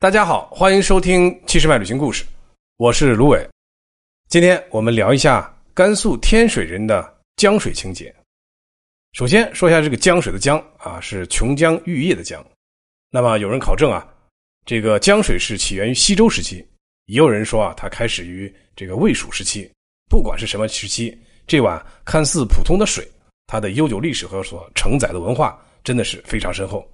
大家好，欢迎收听七十迈旅行故事，我是芦苇。今天我们聊一下甘肃天水人的江水情节。首先说一下这个江水的江啊，是琼浆玉液的江。那么有人考证啊，这个江水是起源于西周时期，也有人说啊，它开始于这个魏蜀时期。不管是什么时期，这碗看似普通的水，它的悠久历史和所承载的文化真的是非常深厚。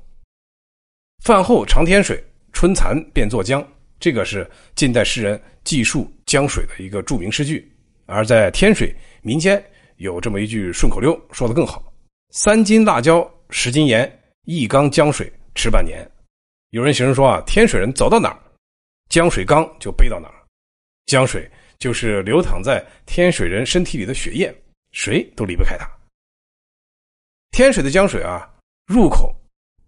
饭后尝天水。春蚕变作江，这个是近代诗人记述江水的一个著名诗句。而在天水民间有这么一句顺口溜，说的更好：“三斤辣椒，十斤盐，一缸江水吃半年。”有人形容说啊，天水人走到哪儿，江水缸就背到哪儿。江水就是流淌在天水人身体里的血液，谁都离不开它。天水的江水啊，入口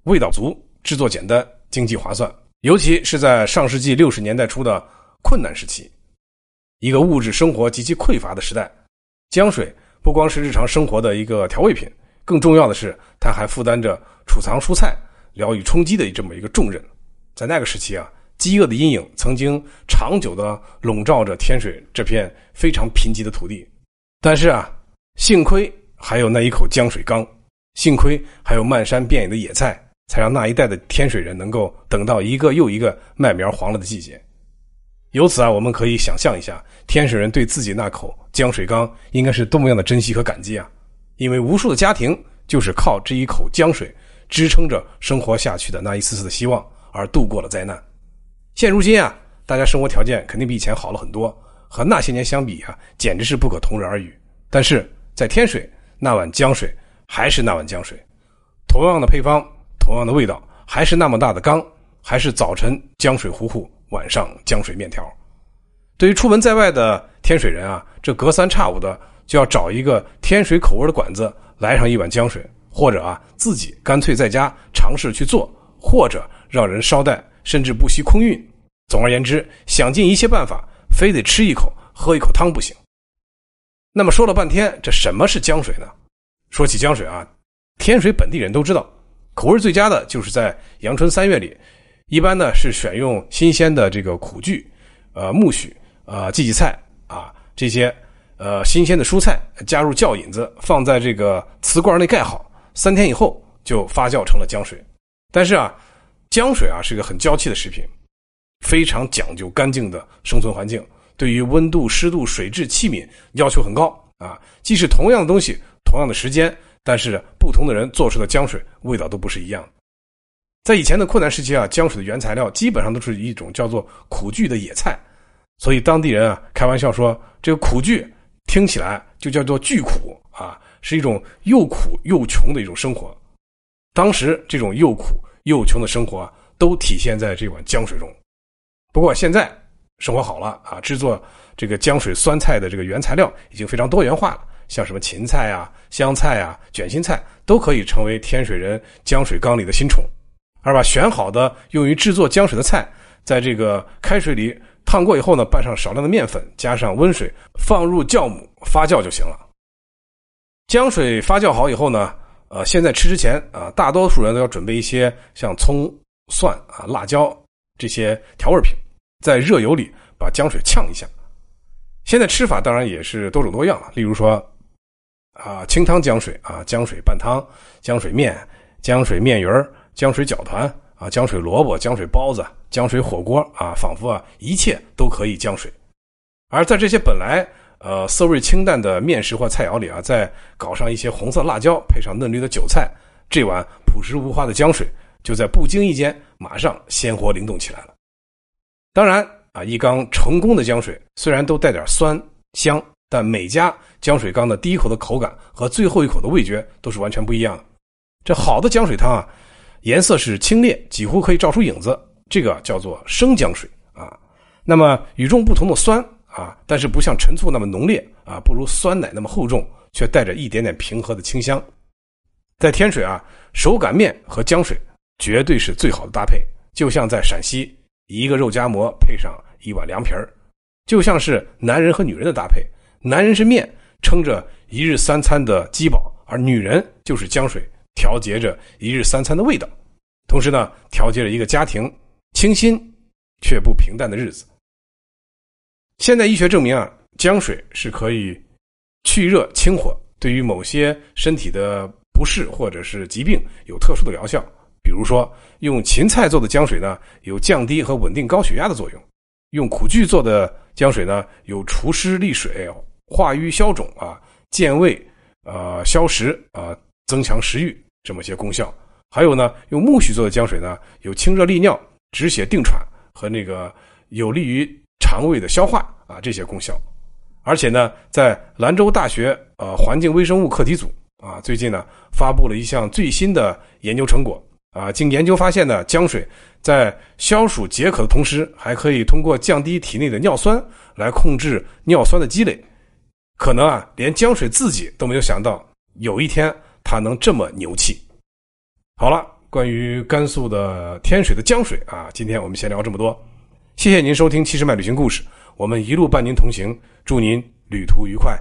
味道足，制作简单，经济划算。尤其是在上世纪六十年代初的困难时期，一个物质生活极其匮乏的时代，江水不光是日常生活的一个调味品，更重要的是，它还负担着储藏蔬菜、疗愈冲击的这么一个重任。在那个时期啊，饥饿的阴影曾经长久的笼罩着天水这片非常贫瘠的土地。但是啊，幸亏还有那一口江水缸，幸亏还有漫山遍野的野菜。才让那一代的天水人能够等到一个又一个麦苗黄了的季节。由此啊，我们可以想象一下，天水人对自己那口江水缸应该是多么样的珍惜和感激啊！因为无数的家庭就是靠这一口江水支撑着生活下去的那一丝丝的希望而度过了灾难。现如今啊，大家生活条件肯定比以前好了很多，和那些年相比啊，简直是不可同日而语。但是在天水，那碗江水还是那碗江水，同样的配方。同样的味道，还是那么大的缸，还是早晨江水糊糊，晚上江水面条。对于出门在外的天水人啊，这隔三差五的就要找一个天水口味的馆子来上一碗江水，或者啊自己干脆在家尝试去做，或者让人捎带，甚至不惜空运。总而言之，想尽一切办法，非得吃一口、喝一口汤不行。那么说了半天，这什么是江水呢？说起江水啊，天水本地人都知道。口味最佳的就是在阳春三月里，一般呢是选用新鲜的这个苦苣、呃苜蓿、呃荠荠菜啊这些呃新鲜的蔬菜，加入酵引子，放在这个瓷罐内盖好，三天以后就发酵成了浆水。但是啊，浆水啊是个很娇气的食品，非常讲究干净的生存环境，对于温度、湿度、水质、器皿要求很高啊。即使同样的东西，同样的时间。但是不同的人做出的浆水味道都不是一样。在以前的困难时期啊，浆水的原材料基本上都是一种叫做苦苣的野菜，所以当地人啊开玩笑说，这个苦苣听起来就叫做巨苦啊，是一种又苦又穷的一种生活。当时这种又苦又穷的生活啊，都体现在这碗浆水中。不过现在生活好了啊，制作这个浆水酸菜的这个原材料已经非常多元化了。像什么芹菜啊、香菜啊、卷心菜都可以成为天水人浆水缸里的新宠，而把选好的用于制作浆水的菜，在这个开水里烫过以后呢，拌上少量的面粉，加上温水，放入酵母发酵就行了。浆水发酵好以后呢，呃，现在吃之前啊，大多数人都要准备一些像葱、蒜啊、辣椒这些调味品，在热油里把浆水呛一下。现在吃法当然也是多种多样了，例如说。啊，清汤江水啊，江水拌汤，江水面，江水面鱼儿，浆水饺团啊，江水萝卜，江水包子，江水火锅啊，仿佛啊，一切都可以江水。而在这些本来呃色味清淡的面食或菜肴里啊，再搞上一些红色辣椒，配上嫩绿的韭菜，这碗朴实无华的江水就在不经意间马上鲜活灵动起来了。当然啊，一缸成功的江水虽然都带点酸香。但每家浆水缸的第一口的口感和最后一口的味觉都是完全不一样的。这好的浆水汤啊，颜色是清冽，几乎可以照出影子，这个叫做生浆水啊。那么与众不同的酸啊，但是不像陈醋那么浓烈啊，不如酸奶那么厚重，却带着一点点平和的清香。在天水啊，手擀面和浆水绝对是最好的搭配，就像在陕西，一个肉夹馍配上一碗凉皮儿，就像是男人和女人的搭配。男人是面，撑着一日三餐的饥饱，而女人就是江水，调节着一日三餐的味道。同时呢，调节了一个家庭清新却不平淡的日子。现代医学证明啊，姜水是可以去热清火，对于某些身体的不适或者是疾病有特殊的疗效。比如说，用芹菜做的姜水呢，有降低和稳定高血压的作用；用苦苣做的姜水呢，有除湿利水、化瘀消肿啊、健胃、呃消食啊、增强食欲这么些功效。还有呢，用苜蓿做的姜水呢，有清热利尿、止血定喘和那个有利于肠胃的消化啊这些功效。而且呢，在兰州大学呃环境微生物课题组啊，最近呢发布了一项最新的研究成果啊，经研究发现呢，姜水在消暑解渴的同时，还可以通过降低体内的尿酸来控制尿酸的积累。可能啊，连姜水自己都没有想到，有一天它能这么牛气。好了，关于甘肃的天水的江水啊，今天我们先聊这么多。谢谢您收听《七十迈旅行故事》，我们一路伴您同行，祝您旅途愉快。